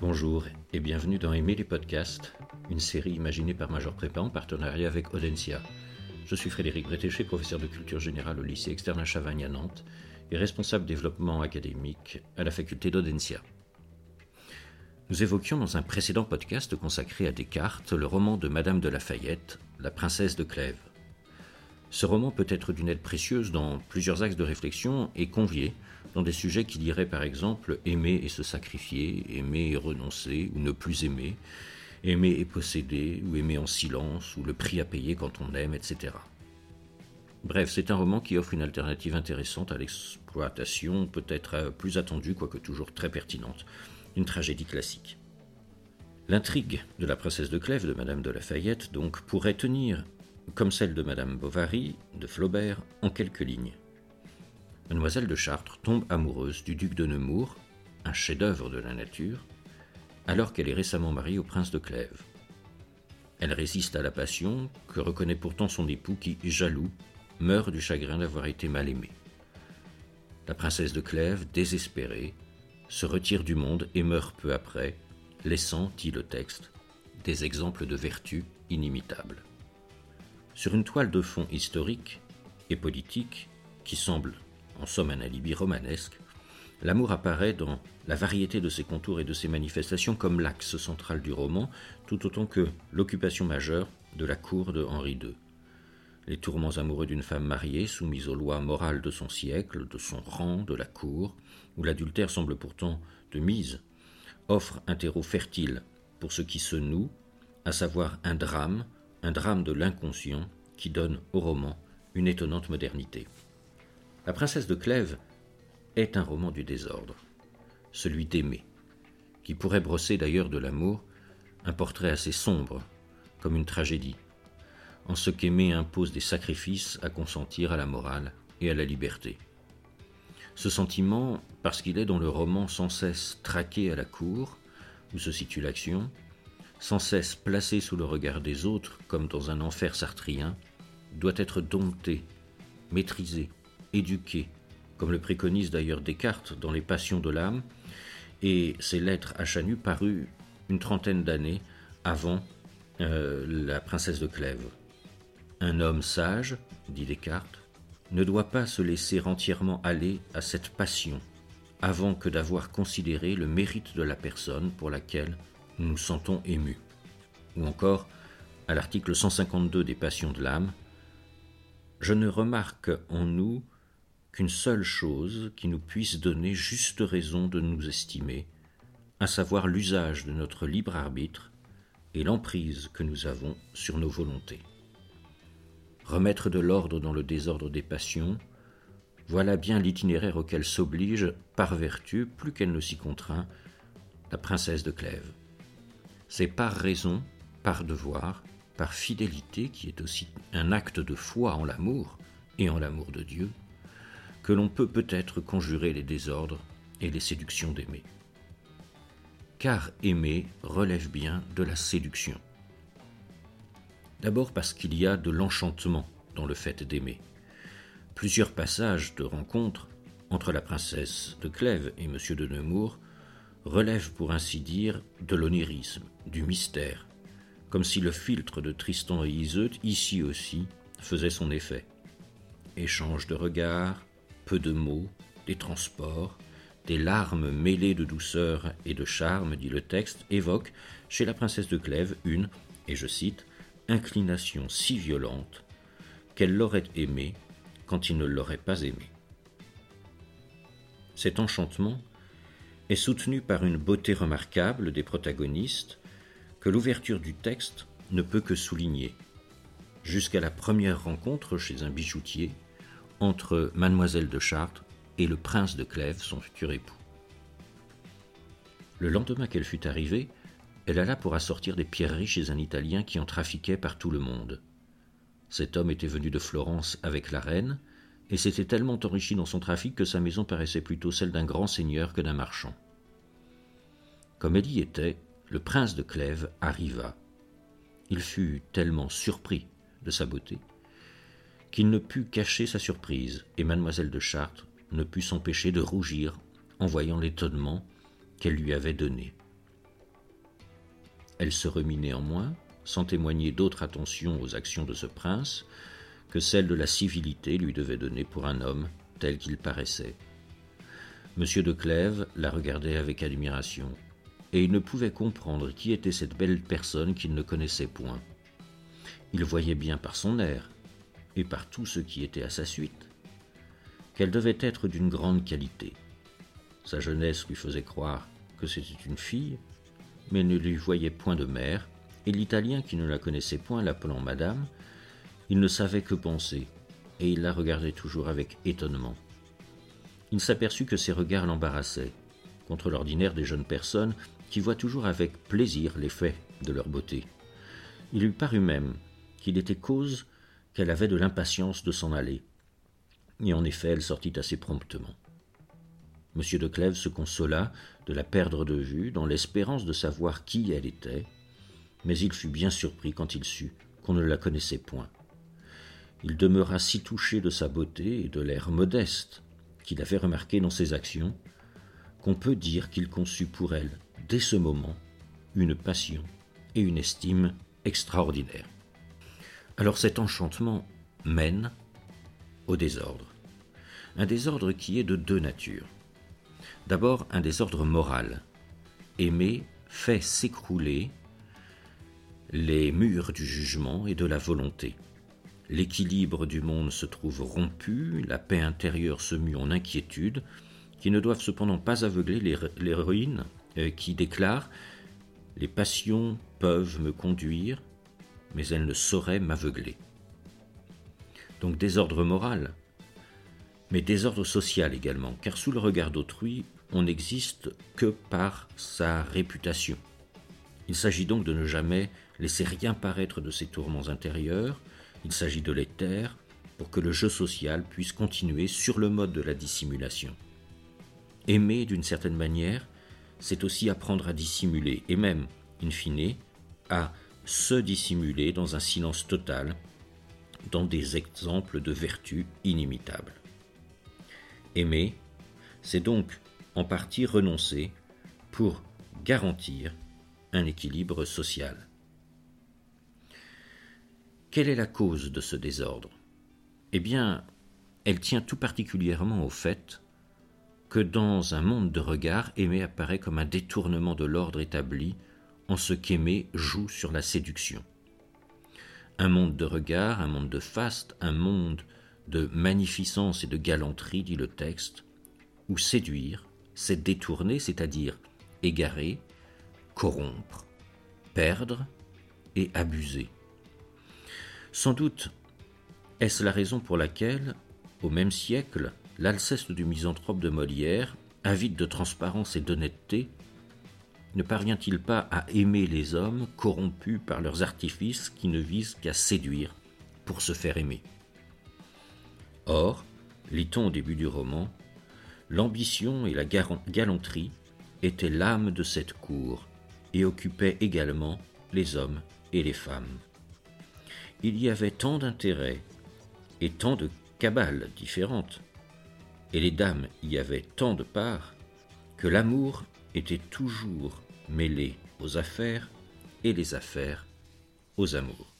Bonjour et bienvenue dans Aimer les podcasts, une série imaginée par Major Prépa en partenariat avec Audencia. Je suis Frédéric Bretéché, professeur de culture générale au lycée externe à Chavagne à Nantes et responsable développement académique à la faculté d'Audencia. Nous évoquions dans un précédent podcast consacré à Descartes le roman de Madame de Lafayette, La princesse de Clèves. Ce roman peut être d'une aide précieuse dans plusieurs axes de réflexion et convier dans des sujets qui diraient par exemple aimer et se sacrifier, aimer et renoncer ou ne plus aimer, aimer et posséder ou aimer en silence ou le prix à payer quand on aime, etc. Bref, c'est un roman qui offre une alternative intéressante à l'exploitation, peut-être plus attendue, quoique toujours très pertinente, d'une tragédie classique. L'intrigue de la princesse de Clèves de Madame de Lafayette, donc, pourrait tenir comme celle de Madame Bovary, de Flaubert, en quelques lignes. Mademoiselle de Chartres tombe amoureuse du duc de Nemours, un chef-d'œuvre de la nature, alors qu'elle est récemment mariée au prince de Clèves. Elle résiste à la passion que reconnaît pourtant son époux qui, jaloux, meurt du chagrin d'avoir été mal aimé. La princesse de Clèves, désespérée, se retire du monde et meurt peu après, laissant, dit le texte, des exemples de vertu inimitables. Sur une toile de fond historique et politique, qui semble en somme un alibi romanesque, l'amour apparaît dans la variété de ses contours et de ses manifestations comme l'axe central du roman, tout autant que l'occupation majeure de la cour de Henri II. Les tourments amoureux d'une femme mariée, soumise aux lois morales de son siècle, de son rang, de la cour, où l'adultère semble pourtant de mise, offrent un terreau fertile pour ce qui se noue, à savoir un drame un drame de l'inconscient qui donne au roman une étonnante modernité. La princesse de Clèves est un roman du désordre, celui d'aimer, qui pourrait brosser d'ailleurs de l'amour un portrait assez sombre, comme une tragédie, en ce qu'aimer impose des sacrifices à consentir à la morale et à la liberté. Ce sentiment, parce qu'il est dans le roman sans cesse traqué à la cour, où se situe l'action, sans cesse placé sous le regard des autres comme dans un enfer sartrien, doit être dompté, maîtrisé, éduqué, comme le préconise d'ailleurs Descartes dans Les Passions de l'âme, et ces lettres à Chanu parues une trentaine d'années avant euh, La princesse de Clèves. Un homme sage, dit Descartes, ne doit pas se laisser entièrement aller à cette passion avant que d'avoir considéré le mérite de la personne pour laquelle nous sentons émus. Ou encore, à l'article 152 des Passions de l'âme, je ne remarque en nous qu'une seule chose qui nous puisse donner juste raison de nous estimer, à savoir l'usage de notre libre arbitre et l'emprise que nous avons sur nos volontés. Remettre de l'ordre dans le désordre des passions, voilà bien l'itinéraire auquel s'oblige, par vertu, plus qu'elle ne s'y contraint, la princesse de Clèves. C'est par raison, par devoir, par fidélité, qui est aussi un acte de foi en l'amour et en l'amour de Dieu, que l'on peut peut-être conjurer les désordres et les séductions d'aimer. Car aimer relève bien de la séduction. D'abord parce qu'il y a de l'enchantement dans le fait d'aimer. Plusieurs passages de rencontre entre la princesse de Clèves et M. de Nemours relève pour ainsi dire de l'onirisme, du mystère, comme si le filtre de Tristan et Iseut, ici aussi, faisait son effet. Échange de regards, peu de mots, des transports, des larmes mêlées de douceur et de charme, dit le texte, évoquent chez la princesse de Clèves une, et je cite, inclination si violente qu'elle l'aurait aimé quand il ne l'aurait pas aimé. Cet enchantement est soutenu par une beauté remarquable des protagonistes que l'ouverture du texte ne peut que souligner, jusqu'à la première rencontre chez un bijoutier entre mademoiselle de Chartres et le prince de Clèves, son futur époux. Le lendemain qu'elle fut arrivée, elle alla pour assortir des pierreries chez un Italien qui en trafiquait par tout le monde. Cet homme était venu de Florence avec la reine, et s'était tellement enrichi dans son trafic que sa maison paraissait plutôt celle d'un grand seigneur que d'un marchand. Comme elle y était, le prince de Clèves arriva. Il fut tellement surpris de sa beauté qu'il ne put cacher sa surprise, et mademoiselle de Chartres ne put s'empêcher de rougir en voyant l'étonnement qu'elle lui avait donné. Elle se remit néanmoins, sans témoigner d'autre attention aux actions de ce prince que celle de la civilité lui devait donner pour un homme tel qu'il paraissait. Monsieur de Clèves la regardait avec admiration, et il ne pouvait comprendre qui était cette belle personne qu'il ne connaissait point. Il voyait bien par son air, et par tout ce qui était à sa suite, qu'elle devait être d'une grande qualité. Sa jeunesse lui faisait croire que c'était une fille, mais ne lui voyait point de mère, et l'Italien qui ne la connaissait point l'appelant Madame, il ne savait que penser, et il la regardait toujours avec étonnement. Il s'aperçut que ses regards l'embarrassaient, contre l'ordinaire des jeunes personnes qui voient toujours avec plaisir l'effet de leur beauté. Il lui parut même qu'il était cause qu'elle avait de l'impatience de s'en aller. Et en effet, elle sortit assez promptement. M. de Clèves se consola de la perdre de vue dans l'espérance de savoir qui elle était, mais il fut bien surpris quand il sut qu'on ne la connaissait point. Il demeura si touché de sa beauté et de l'air modeste qu'il avait remarqué dans ses actions, qu'on peut dire qu'il conçut pour elle, dès ce moment, une passion et une estime extraordinaires. Alors cet enchantement mène au désordre. Un désordre qui est de deux natures. D'abord un désordre moral. Aimer fait s'écrouler les murs du jugement et de la volonté. L'équilibre du monde se trouve rompu, la paix intérieure se mue en inquiétude, qui ne doivent cependant pas aveugler l'héroïne euh, qui déclare Les passions peuvent me conduire, mais elles ne sauraient m'aveugler. Donc désordre moral, mais désordre social également, car sous le regard d'autrui, on n'existe que par sa réputation. Il s'agit donc de ne jamais laisser rien paraître de ses tourments intérieurs, il s'agit de les taire pour que le jeu social puisse continuer sur le mode de la dissimulation. Aimer d'une certaine manière, c'est aussi apprendre à dissimuler, et même, in fine, à se dissimuler dans un silence total, dans des exemples de vertu inimitables. Aimer, c'est donc en partie renoncer pour garantir un équilibre social. Quelle est la cause de ce désordre? Eh bien, elle tient tout particulièrement au fait que dans un monde de regard, aimer apparaît comme un détournement de l'ordre établi en ce qu'aimer joue sur la séduction. Un monde de regard, un monde de faste, un monde de magnificence et de galanterie, dit le texte, où séduire, c'est détourner, c'est-à-dire égarer, corrompre, perdre et abuser. Sans doute est-ce la raison pour laquelle, au même siècle, l'Alceste du misanthrope de Molière, avide de transparence et d'honnêteté, ne parvient-il pas à aimer les hommes corrompus par leurs artifices qui ne visent qu'à séduire pour se faire aimer? Or, lit-on au début du roman, l'ambition et la galanterie étaient l'âme de cette cour et occupaient également les hommes et les femmes. Il y avait tant d'intérêts et tant de cabales différentes et les dames y avaient tant de parts, que l'amour était toujours mêlé aux affaires et les affaires aux amours.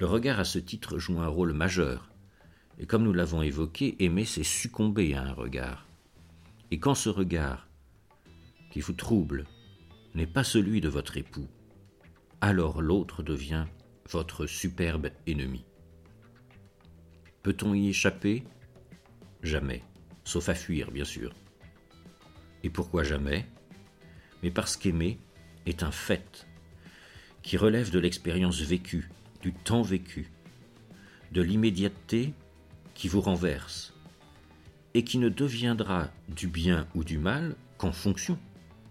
Le regard à ce titre joue un rôle majeur, et comme nous l'avons évoqué, aimer c'est succomber à un regard. Et quand ce regard, qui vous trouble, n'est pas celui de votre époux, alors l'autre devient votre superbe ennemi. Peut-on y échapper? Jamais, sauf à fuir, bien sûr. Et pourquoi jamais? Mais parce qu'aimer est un fait qui relève de l'expérience vécue, du temps vécu, de l'immédiateté qui vous renverse, et qui ne deviendra du bien ou du mal qu'en fonction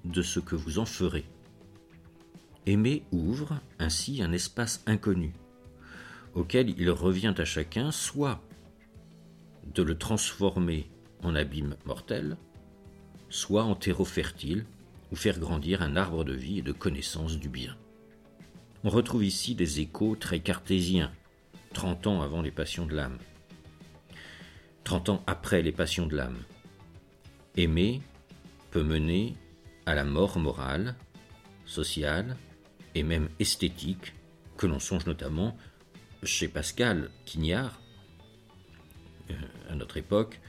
de ce que vous en ferez. Aimer ouvre ainsi un espace inconnu, auquel il revient à chacun soit de le transformer en abîme mortel, soit en terreau fertile, ou faire grandir un arbre de vie et de connaissance du bien. On retrouve ici des échos très cartésiens, trente ans avant les passions de l'âme, trente ans après les passions de l'âme. Aimer peut mener à la mort morale, sociale et même esthétique, que l'on songe notamment chez Pascal Quignard, euh, à notre époque,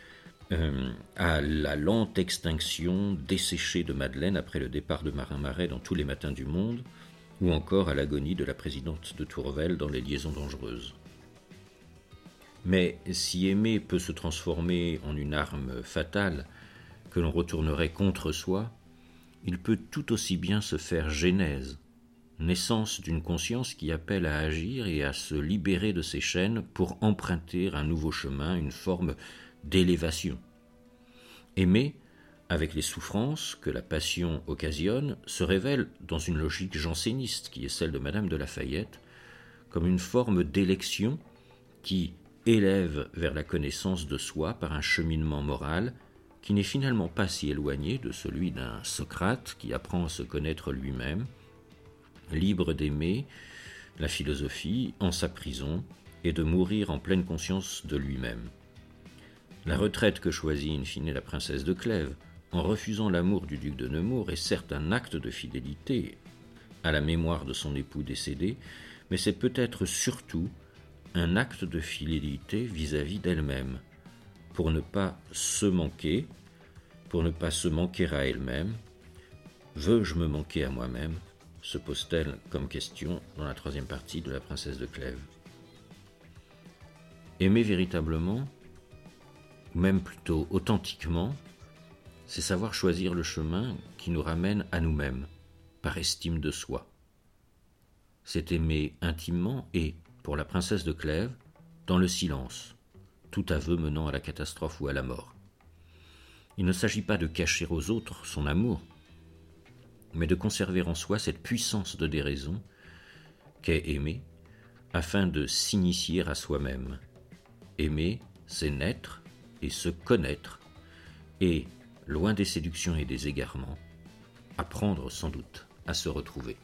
euh, à la lente extinction desséchée de Madeleine après le départ de Marin Marais dans Tous les matins du monde, ou encore à l'agonie de la présidente de Tourvel dans Les liaisons dangereuses. Mais si aimer peut se transformer en une arme fatale que l'on retournerait contre soi, il peut tout aussi bien se faire genèse, naissance d'une conscience qui appelle à agir et à se libérer de ses chaînes pour emprunter un nouveau chemin, une forme d'élévation. Aimer, avec les souffrances que la passion occasionne, se révèle dans une logique janséniste qui est celle de Madame de Lafayette, comme une forme d'élection qui élève vers la connaissance de soi par un cheminement moral qui n'est finalement pas si éloigné de celui d'un Socrate qui apprend à se connaître lui-même, libre d'aimer la philosophie en sa prison et de mourir en pleine conscience de lui-même. La retraite que choisit in fine la princesse de Clèves, en refusant l'amour du duc de Nemours, est certes un acte de fidélité à la mémoire de son époux décédé, mais c'est peut-être surtout un acte de fidélité vis-à-vis d'elle-même, pour ne pas se manquer, pour ne pas se manquer à elle-même. Veux-je me manquer à moi-même? Se pose-t-elle comme question dans la troisième partie de La princesse de Clèves. Aimer véritablement, ou même plutôt authentiquement, c'est savoir choisir le chemin qui nous ramène à nous-mêmes, par estime de soi. C'est aimer intimement et, pour la princesse de Clèves, dans le silence, tout aveu menant à la catastrophe ou à la mort. Il ne s'agit pas de cacher aux autres son amour, mais de conserver en soi cette puissance de déraison qu'est aimer, afin de s'initier à soi-même. Aimer, c'est naître et se connaître, et, loin des séductions et des égarements, apprendre sans doute à se retrouver.